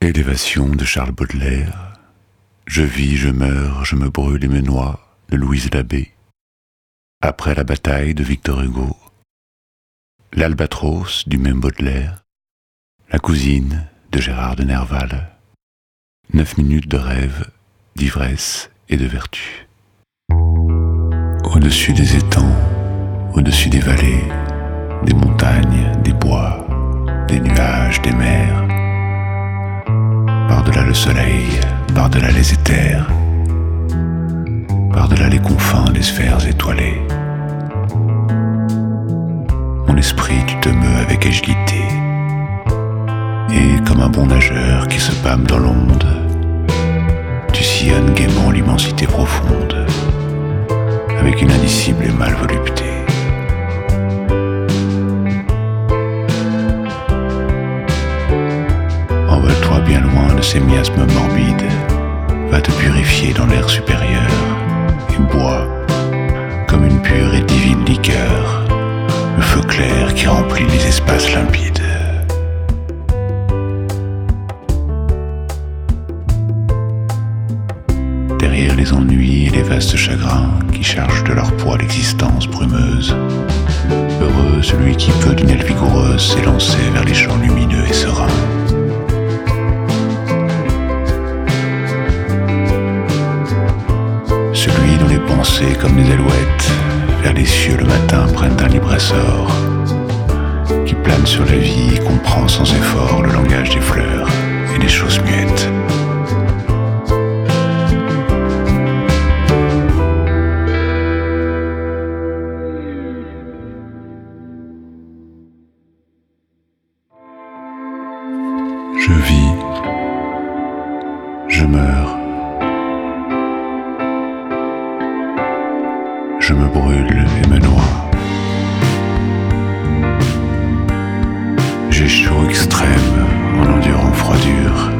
Élévation de Charles Baudelaire. Je vis, je meurs, je me brûle et me noie de Louise Labbé. Après la bataille de Victor Hugo. L'Albatros du même Baudelaire. La cousine de Gérard de Nerval. Neuf minutes de rêve, d'ivresse et de vertu. Au-dessus des étangs, au-dessus des vallées, des montagnes, des bois, des nuages, des mers. Par-delà le soleil, par-delà les éthers, par-delà les confins des sphères étoilées. Mon esprit, tu te meus avec agilité. Et comme un bon nageur qui se pâme dans l'onde, tu sillonnes gaiement l'immensité profonde, avec une indicible et mal volupté. Ces miasmes morbides, va te purifier dans l'air supérieur, et bois, comme une pure et divine liqueur, le feu clair qui remplit les espaces limpides. Derrière les ennuis et les vastes chagrins qui chargent de leur poids l'existence brumeuse, heureux celui qui peut d'une aile vigoureuse sans effort le langage des fleurs et des choses muettes. Je vis, je meurs, je me brûle et me noie. J'ai chaud extrême en endurant froidure.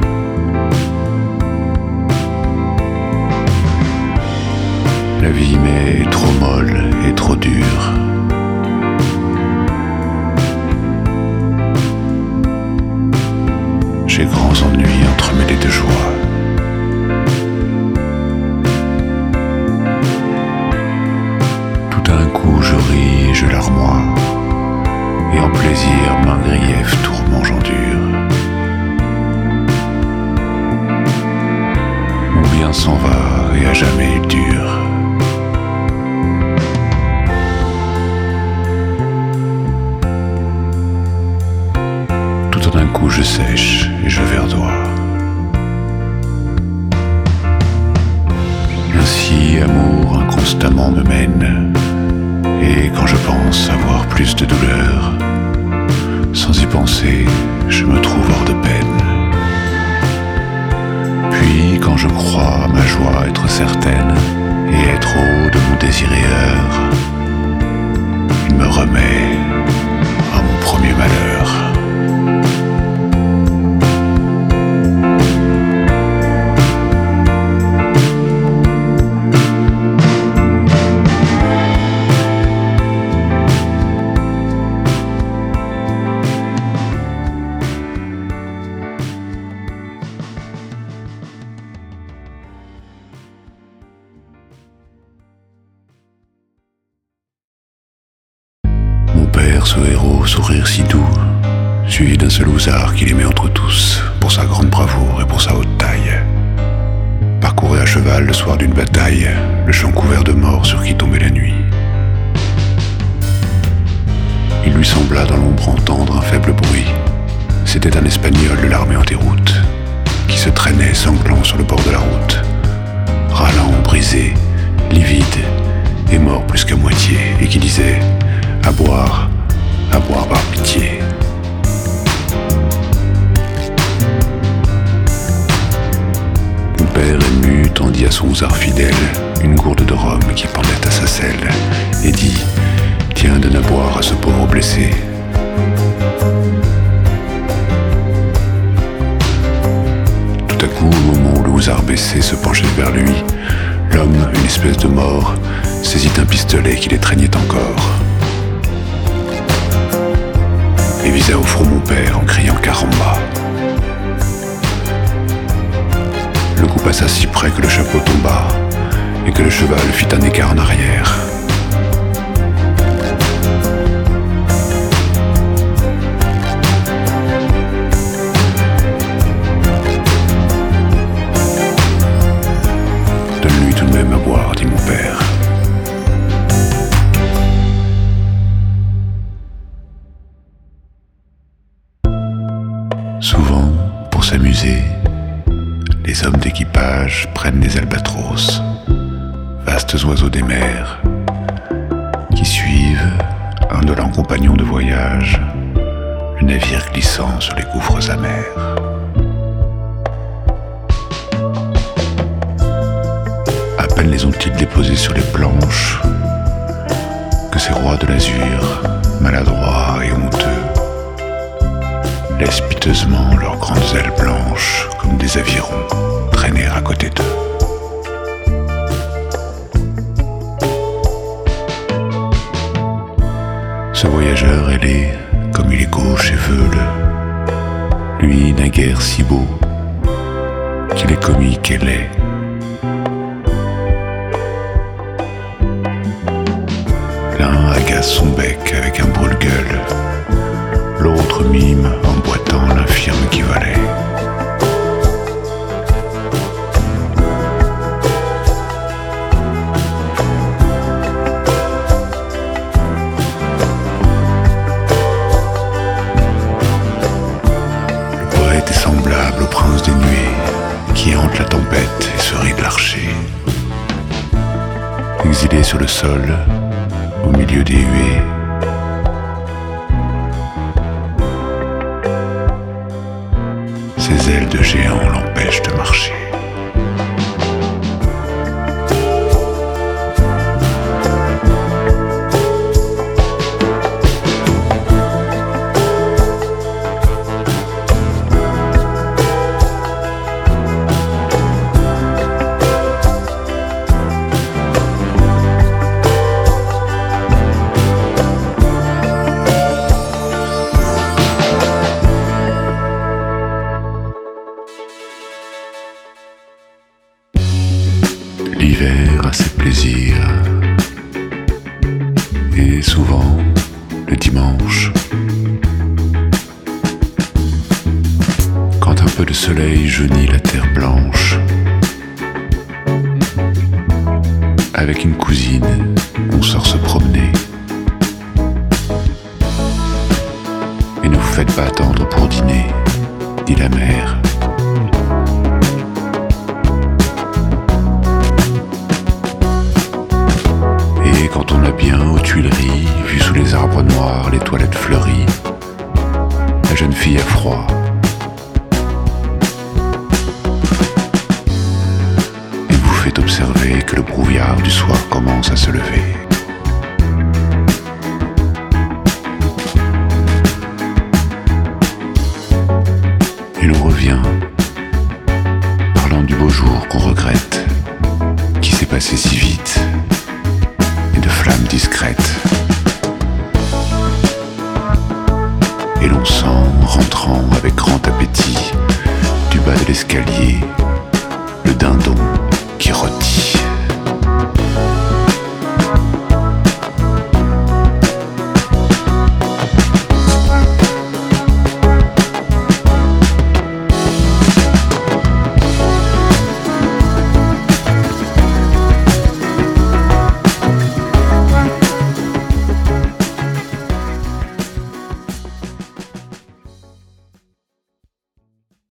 La vie m'est trop molle et trop dure. J'ai grands ennuis entremêlés de joie. Tout d'un coup je ris et je larmoie, et en plaisir main grief tourment j'endure. Mon bien s'en va et à jamais il dure. Tout d'un coup je sèche et je verdois. Ainsi, amour inconstamment me mène, et quand je pense avoir plus de douleur, je me trouve hors de peine. Puis, quand je crois ma joie être certaine, et être haut de mon désireur, il me remet à mon premier malheur. Ce héros, sourire si doux, suivi d'un seul ousard qu'il aimait entre tous, pour sa grande bravoure et pour sa haute taille, parcourait à cheval le soir d'une bataille le champ couvert de morts sur qui tombait la nuit. Il lui sembla dans l'ombre entendre un faible bruit. C'était un espagnol de l'armée en déroute, qui se traînait sanglant sur le bord de la route, râlant, brisé, livide et mort plus qu'à moitié, et qui disait à boire, à boire par pitié. Mon père ému tendit à son ousard fidèle une gourde de rhum qui pendait à sa selle et dit Tiens, donne à boire à ce pauvre blessé. Tout à coup, au moment où le housard baissé se penchait vers lui, l'homme, une espèce de mort, saisit un pistolet qui l'étreignait encore au front mon père en criant caramba. Le coup passa si près que le chapeau tomba et que le cheval fit un écart en arrière. S'amuser, les hommes d'équipage prennent des albatros, vastes oiseaux des mers, qui suivent, indolents compagnons de voyage, le navire glissant sur les gouffres amers. À peine les ont-ils déposés sur les planches que ces rois de l'azur, maladroits et honteux, laissent piteusement leurs grandes ailes blanches comme des avirons traîner à côté d'eux. Ce voyageur ailé, comme il est gauche et veule, lui naguère si beau qu'il est comique et laid. L'un agace son bec avec un brûle-gueule, l'autre mime en boitant l'infirme qui valait. Le poète est semblable au prince des nuées qui hante la tempête et se rit de l'archer. Exilé sur le sol, au milieu des huées, Ses ailes de géant l'empêchent de marcher. L'hiver a ses plaisirs. Et souvent, le dimanche, quand un peu de soleil jaunit la terre blanche, avec une cousine, on sort se promener. Et ne vous faites pas attendre pour dîner, dit la mère. On a bien aux Tuileries vu sous les arbres noirs les toilettes fleuries, la jeune fille a froid. Et vous fait observer que le brouillard du soir commence à se lever. Et l'on revient, parlant du beau jour qu'on regrette, qui s'est passé si avec grand appétit, du bas de l'escalier, le dindon qui rôtit.